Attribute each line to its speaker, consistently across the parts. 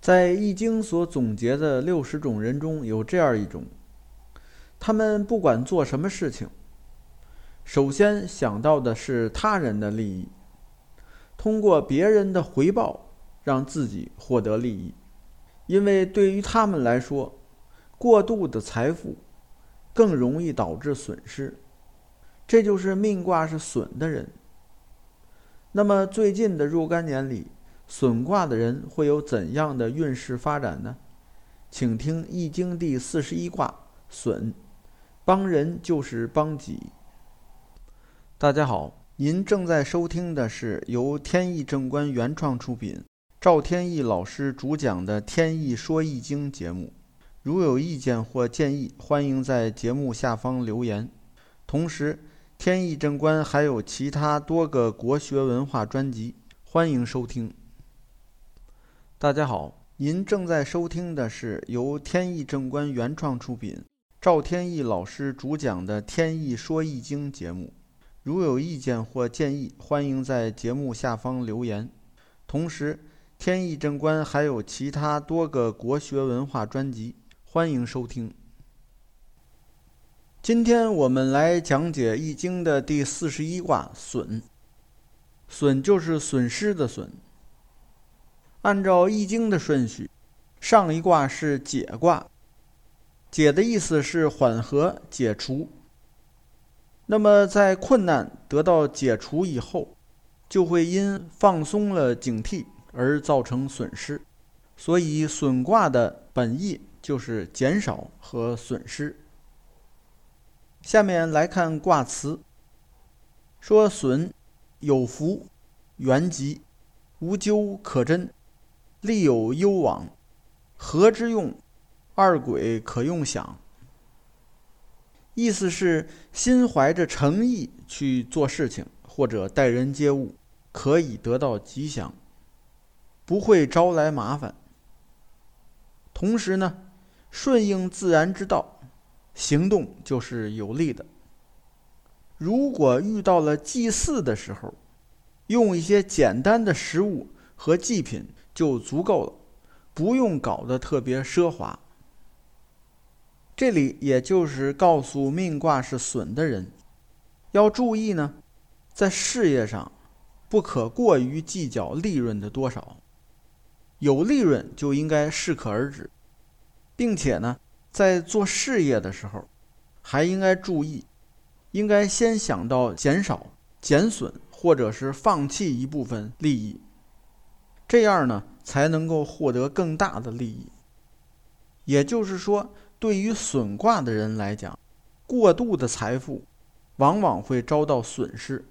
Speaker 1: 在《易经》所总结的六十种人中有这样一种，他们不管做什么事情，首先想到的是他人的利益，通过别人的回报让自己获得利益，因为对于他们来说，过度的财富更容易导致损失。这就是命卦是损的人。那么最近的若干年里，损卦的人会有怎样的运势发展呢？请听《易经》第四十一卦损，帮人就是帮己。大家好，您正在收听的是由天意正观原创出品，赵天意老师主讲的《天意说易经》节目。如有意见或建议，欢迎在节目下方留言。同时，天意正观还有其他多个国学文化专辑，欢迎收听。大家好，您正在收听的是由天意正观原创出品，赵天意老师主讲的《天意说易经》节目。如有意见或建议，欢迎在节目下方留言。同时，天意正观还有其他多个国学文化专辑，欢迎收听。今天我们来讲解《易经》的第四十一卦损。损就是损失的损。按照《易经》的顺序，上一卦是解卦，解的意思是缓和、解除。那么在困难得到解除以后，就会因放松了警惕而造成损失。所以损卦的本意就是减少和损失。下面来看卦辞，说损有福，元吉，无咎可贞。利有攸往，和之用？二鬼可用享。意思是心怀着诚意去做事情或者待人接物，可以得到吉祥，不会招来麻烦。同时呢，顺应自然之道，行动就是有利的。如果遇到了祭祀的时候，用一些简单的食物和祭品。就足够了，不用搞得特别奢华。这里也就是告诉命卦是损的人，要注意呢，在事业上不可过于计较利润的多少，有利润就应该适可而止，并且呢，在做事业的时候，还应该注意，应该先想到减少、减损或者是放弃一部分利益。这样呢，才能够获得更大的利益。也就是说，对于损卦的人来讲，过度的财富往往会遭到损失。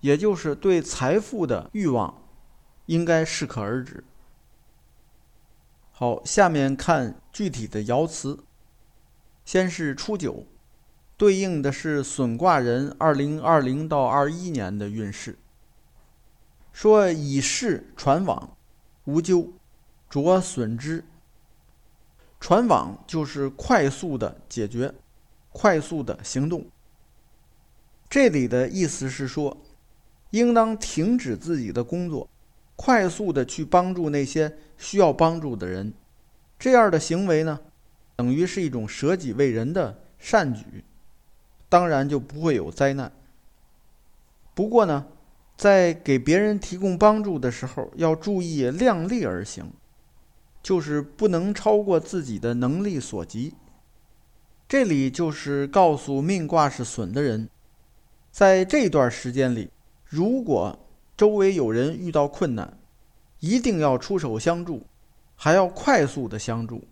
Speaker 1: 也就是对财富的欲望应该适可而止。好，下面看具体的爻辞。先是初九，对应的是损卦人二零二零到二一年的运势。说以事传往，无咎，着损之。传往就是快速的解决，快速的行动。这里的意思是说，应当停止自己的工作，快速的去帮助那些需要帮助的人。这样的行为呢，等于是一种舍己为人的善举，当然就不会有灾难。不过呢。在给别人提供帮助的时候，要注意量力而行，就是不能超过自己的能力所及。这里就是告诉命卦是损的人，在这段时间里，如果周围有人遇到困难，一定要出手相助，还要快速的相助。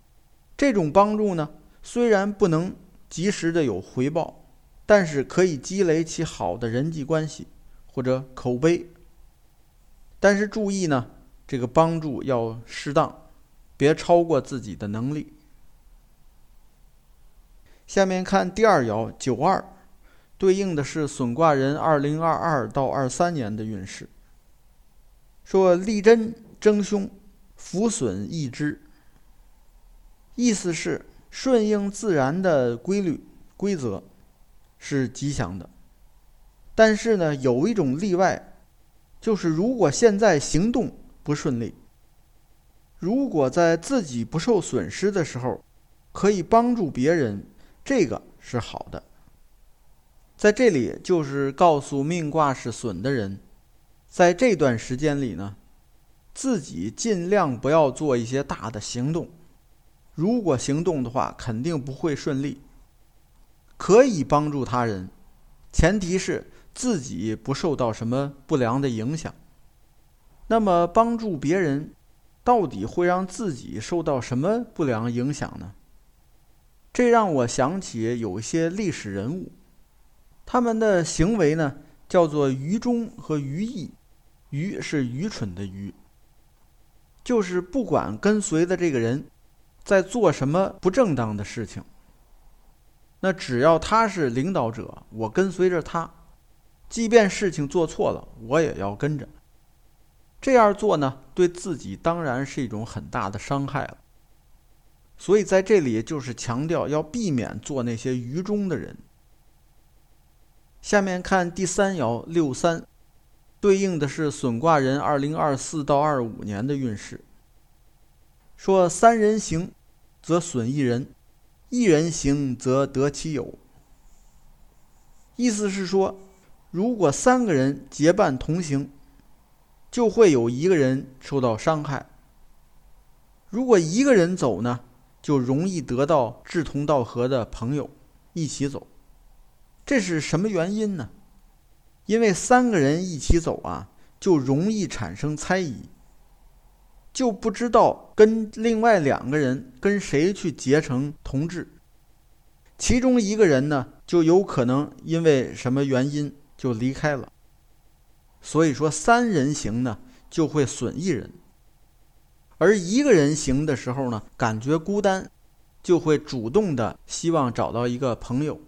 Speaker 1: 这种帮助呢，虽然不能及时的有回报，但是可以积累起好的人际关系。或者口碑，但是注意呢，这个帮助要适当，别超过自己的能力。下面看第二爻九二，对应的是损卦人二零二二到二三年的运势。说利贞争凶，福损益之。意思是顺应自然的规律规则，是吉祥的。但是呢，有一种例外，就是如果现在行动不顺利，如果在自己不受损失的时候，可以帮助别人，这个是好的。在这里就是告诉命卦是损的人，在这段时间里呢，自己尽量不要做一些大的行动。如果行动的话，肯定不会顺利。可以帮助他人，前提是自己不受到什么不良的影响。那么帮助别人。到底会让自己受到什么不良影响呢？这让我想起有一些历史人物，他们的行为呢叫做愚忠和愚义。愚是愚蠢的愚，就是不管跟随的这个人在做什么不正当的事情，那只要他是领导者，我跟随着他，即便事情做错了，我也要跟着。这样做呢，对自己当然是一种很大的伤害了。所以在这里就是强调要避免做那些愚忠的人。下面看第三爻六三，对应的是损卦人二零二四到二五年的运势。说三人行，则损一人；一人行，则得其友。意思是说，如果三个人结伴同行。就会有一个人受到伤害。如果一个人走呢，就容易得到志同道合的朋友一起走。这是什么原因呢？因为三个人一起走啊，就容易产生猜疑，就不知道跟另外两个人跟谁去结成同志。其中一个人呢，就有可能因为什么原因就离开了。所以说，三人行呢就会损一人，而一个人行的时候呢，感觉孤单，就会主动的希望找到一个朋友。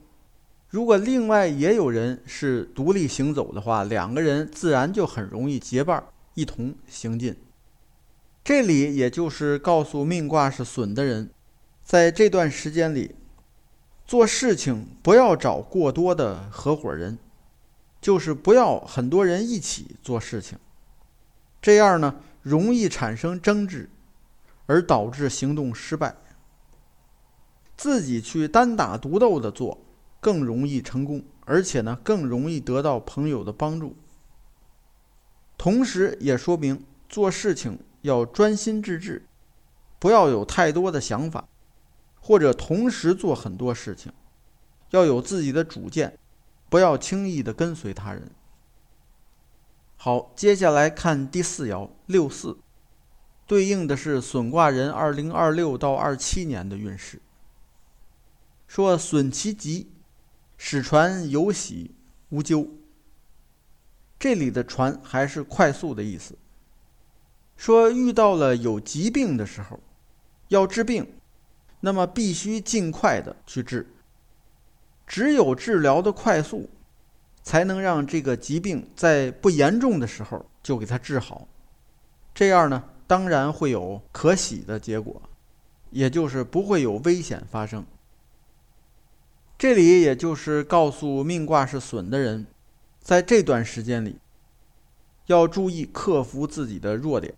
Speaker 1: 如果另外也有人是独立行走的话，两个人自然就很容易结伴一同行进。这里也就是告诉命卦是损的人，在这段时间里做事情不要找过多的合伙人。就是不要很多人一起做事情，这样呢容易产生争执，而导致行动失败。自己去单打独斗的做，更容易成功，而且呢更容易得到朋友的帮助。同时也说明做事情要专心致志，不要有太多的想法，或者同时做很多事情，要有自己的主见。不要轻易的跟随他人。好，接下来看第四爻六四，对应的是损卦人二零二六到二七年的运势。说损其吉，使船有喜无咎。这里的“船”还是快速的意思。说遇到了有疾病的时候，要治病，那么必须尽快的去治。只有治疗的快速，才能让这个疾病在不严重的时候就给它治好。这样呢，当然会有可喜的结果，也就是不会有危险发生。这里也就是告诉命卦是损的人，在这段时间里，要注意克服自己的弱点。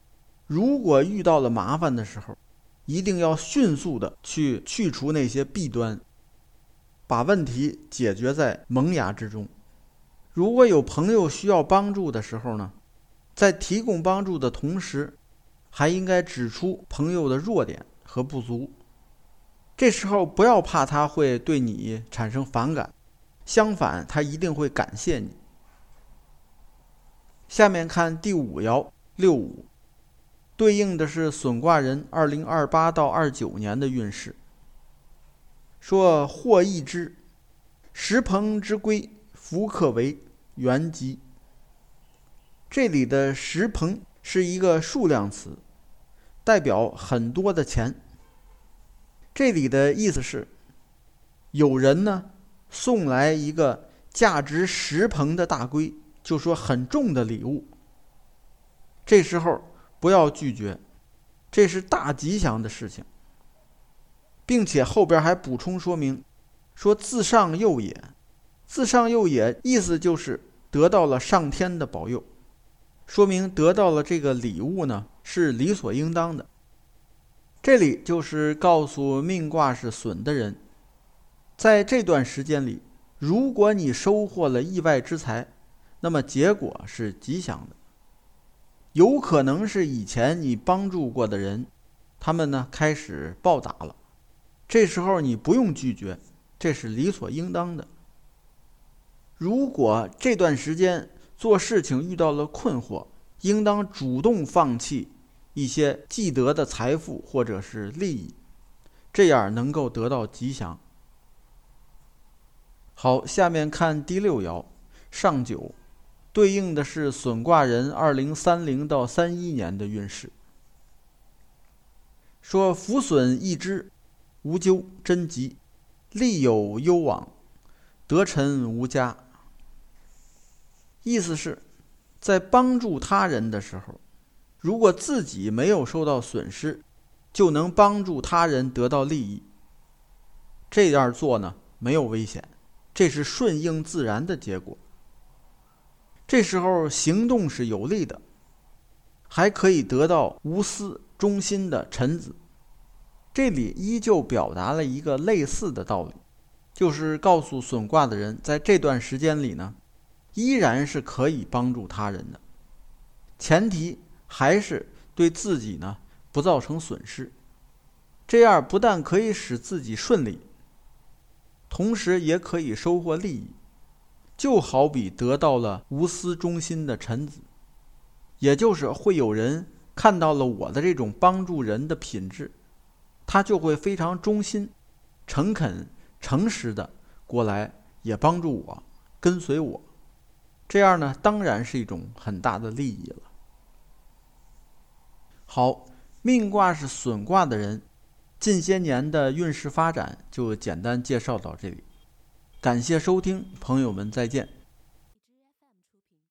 Speaker 1: 如果遇到了麻烦的时候，一定要迅速的去去除那些弊端。把问题解决在萌芽之中。如果有朋友需要帮助的时候呢，在提供帮助的同时，还应该指出朋友的弱点和不足。这时候不要怕他会对你产生反感，相反，他一定会感谢你。下面看第五爻六五，对应的是损卦人二零二八到二九年的运势。说或易之，石朋之龟，福克为原吉。这里的石朋是一个数量词，代表很多的钱。这里的意思是，有人呢送来一个价值十朋的大龟，就说很重的礼物。这时候不要拒绝，这是大吉祥的事情。并且后边还补充说明，说自上佑也，自上佑也，意思就是得到了上天的保佑，说明得到了这个礼物呢是理所应当的，这里就是告诉命卦是损的人，在这段时间里，如果你收获了意外之财，那么结果是吉祥的。有可能是以前你帮助过的人，他们呢开始报答了，这时候你不用拒绝，这是理所应当的。如果这段时间做事情遇到了困惑，应当主动放弃一些既得的财富或者是利益，这样能够得到吉祥。好，下面看第六爻上九。对应的是损卦人二零三零到三一年的运势。说福损易知，无咎贞吉，利有攸往，得臣无加。意思是，在帮助他人的时候，如果自己没有受到损失，就能帮助他人得到利益。这样做呢，没有危险，这是顺应自然的结果。这时候行动是有利的，还可以得到无私忠心的臣子。这里依旧表达了一个类似的道理，就是告诉损卦的人，在这段时间里呢，依然是可以帮助他人的，前提还是对自己呢不造成损失。这样不但可以使自己顺利，同时也可以收获利益。就好比得到了无私忠心的臣子，也就是会有人看到了我的这种帮助人的品质，他就会非常忠心、诚恳、诚实的过来也帮助我、跟随我。这样呢，当然是一种很大的利益了。好，命卦是损卦的人，近些年的运势发展就简单介绍到这里。感谢收听，朋友们再见。